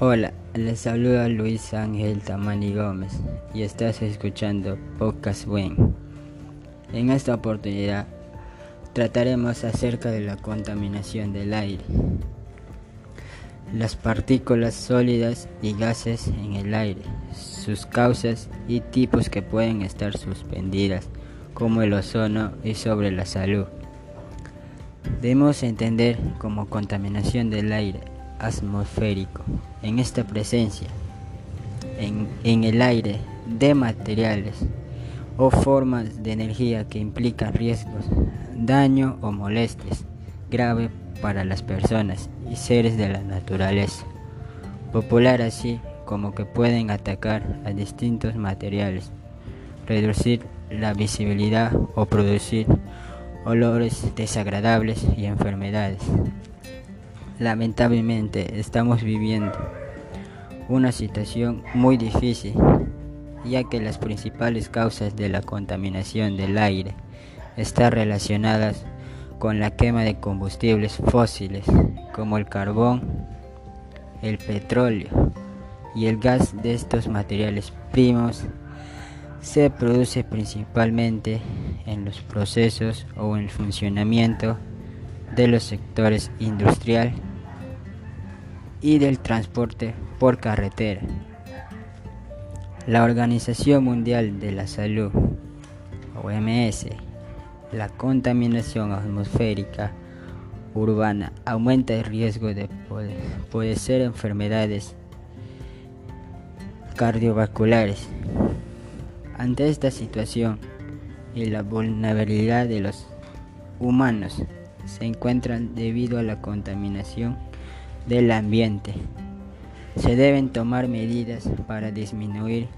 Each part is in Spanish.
Hola, les saluda Luis Ángel Tamani Gómez y estás escuchando Podcast Buen. En esta oportunidad trataremos acerca de la contaminación del aire, las partículas sólidas y gases en el aire, sus causas y tipos que pueden estar suspendidas, como el ozono y sobre la salud. Debemos entender como contaminación del aire atmosférico en esta presencia en, en, el aire de materiales o formas de energía que implican riesgos, daño o molestias grave para las personas y seres de la naturaleza. Popular así como que pueden atacar a distintos materiales, reducir la visibilidad o producir olores desagradables y enfermedades. Lamentablemente estamos viviendo una situación muy difícil, ya que las principales causas de la contaminación del aire están relacionadas con la quema de combustibles fósiles como el carbón, el petróleo y el gas. De estos materiales primos se produce principalmente en los procesos o en el funcionamiento de los sectores industrial y del transporte por carretera. La Organización Mundial de la Salud, OMS, la contaminación atmosférica urbana aumenta el riesgo de poder, ser enfermedades cardiovasculares. Ante esta situación y la vulnerabilidad de los humanos se encuentran debido a la contaminación del ambiente. Se deben tomar medidas para disminuir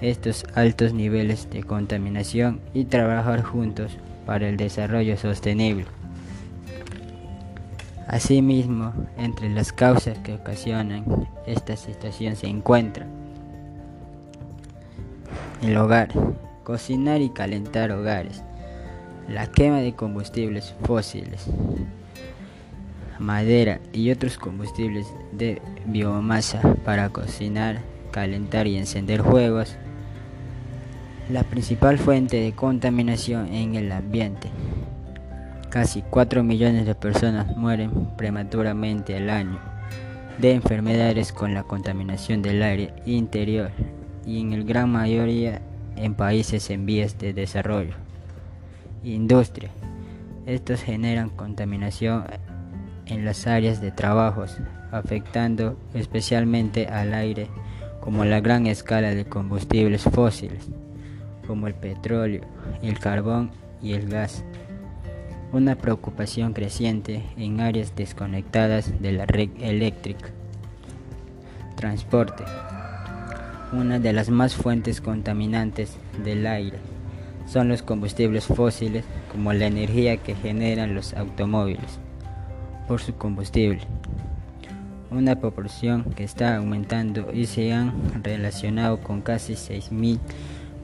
estos altos niveles de contaminación y trabajar juntos para el desarrollo sostenible. Asimismo, entre las causas que ocasionan esta situación se encuentra el hogar, cocinar y calentar hogares, la quema de combustibles fósiles, madera y otros combustibles de biomasa para cocinar, calentar y encender fuegos, la principal fuente de contaminación en el ambiente. Casi 4 millones de personas mueren prematuramente al año de enfermedades con la contaminación del aire interior y en el gran mayoría en países en vías de desarrollo. Industria. Estos generan contaminación en las áreas de trabajos, afectando especialmente al aire, como la gran escala de combustibles fósiles, como el petróleo, el carbón y el gas. Una preocupación creciente en áreas desconectadas de la red eléctrica. Transporte. Una de las más fuentes contaminantes del aire son los combustibles fósiles como la energía que generan los automóviles por su combustible, una proporción que está aumentando y se han relacionado con casi 6.000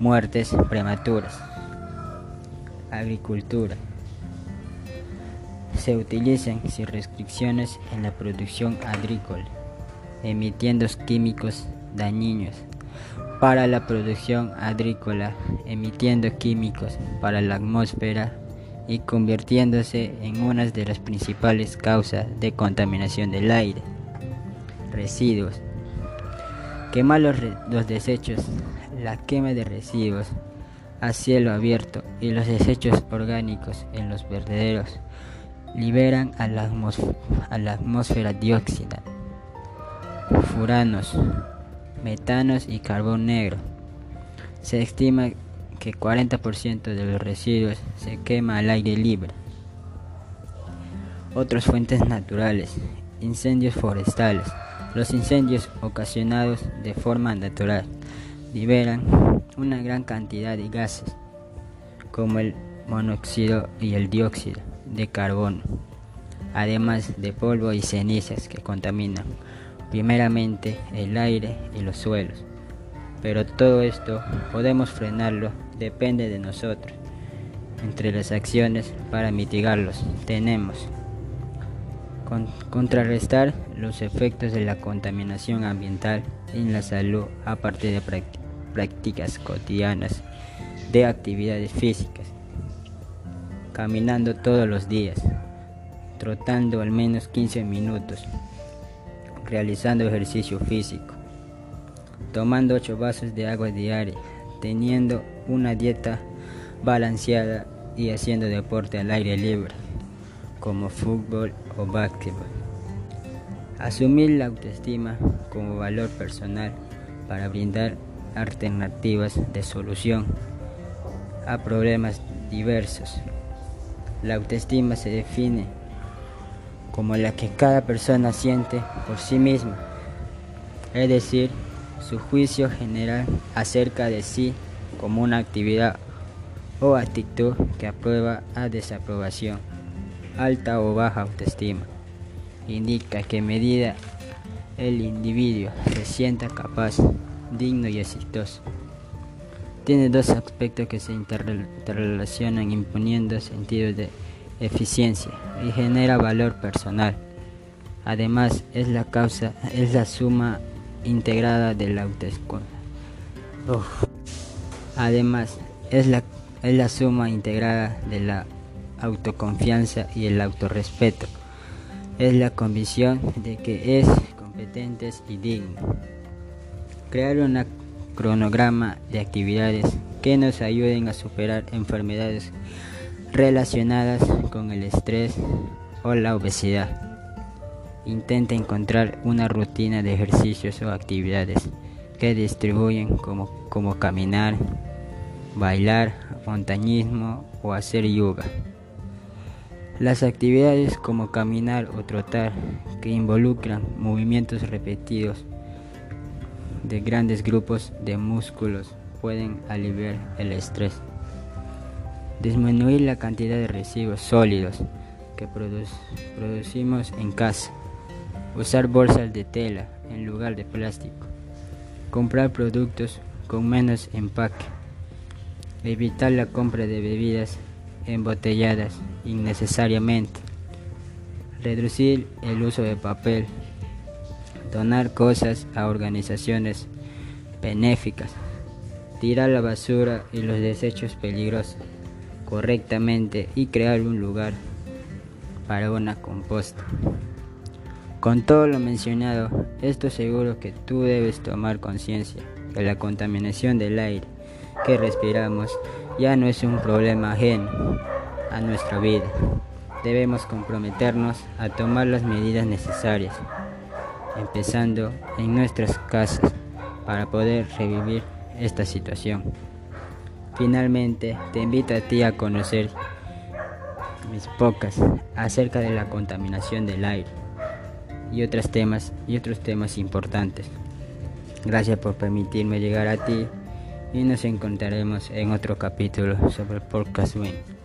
muertes prematuras. Agricultura. Se utilizan sin restricciones en la producción agrícola, emitiendo químicos dañinos para la producción agrícola, emitiendo químicos para la atmósfera y convirtiéndose en una de las principales causas de contaminación del aire. Residuos. Quemar los, los, desechos, la quema de residuos a cielo abierto y los desechos orgánicos en los vertederos liberan a la, a la atmósfera dióxido, furanos, metanos y carbón negro. Se estima que 40% de los residuos se quema al aire libre. Otras fuentes naturales, incendios forestales. Los incendios ocasionados de forma natural liberan una gran cantidad de gases, como el monóxido y el dióxido de carbono, además de polvo y cenizas que contaminan primeramente el aire y los suelos. Pero todo esto podemos frenarlo, depende de nosotros. Entre las acciones para mitigarlos tenemos contrarrestar los efectos de la contaminación ambiental en la salud a partir de prácticas cotidianas de actividades físicas, caminando todos los días, trotando al menos 15 minutos, realizando ejercicio físico, tomando 8 vasos de agua diaria, teniendo una dieta balanceada y haciendo deporte al aire libre, como fútbol o básquetbol. Asumir la autoestima como valor personal para brindar alternativas de solución a problemas diversos. La autoestima se define como la que cada persona siente por sí misma, es decir, su juicio general acerca de sí como una actividad o actitud que aprueba a desaprobación, alta o baja autoestima. Indica que medida el individuo se sienta capaz, digno y exitoso. Tiene dos aspectos que se interrelacionan imponiendo sentido de eficiencia y genera valor personal. Además, es la causa, es la suma integrada de la autoestima. Además, es la, es la suma integrada de la autoconfianza y el autorrespeto. Es la convicción de que es competente y digno. Crear un cronograma de actividades que nos ayuden a superar enfermedades relacionadas con el estrés o la obesidad. Intenta encontrar una rutina de ejercicios o actividades que distribuyen como, como caminar, bailar, montañismo o hacer yoga. Las actividades como caminar o trotar que involucran movimientos repetidos de grandes grupos de músculos pueden aliviar el estrés. Disminuir la cantidad de residuos sólidos que producimos en casa. Usar bolsas de tela en lugar de plástico. Comprar productos con menos empaque. Evitar la compra de bebidas embotelladas innecesariamente. Reducir el uso de papel. Donar cosas a organizaciones benéficas. Tirar la basura y los desechos peligrosos correctamente y crear un lugar para una composta. Con todo lo mencionado, estoy seguro que tú debes tomar conciencia que la contaminación del aire que respiramos ya no es un problema ajeno a nuestra vida. Debemos comprometernos a tomar las medidas necesarias, empezando en nuestras casas, para poder revivir esta situación. Finalmente, te invito a ti a conocer mis pocas acerca de la contaminación del aire y otros temas y otros temas importantes. Gracias por permitirme llegar a ti y nos encontraremos en otro capítulo sobre el podcast Win.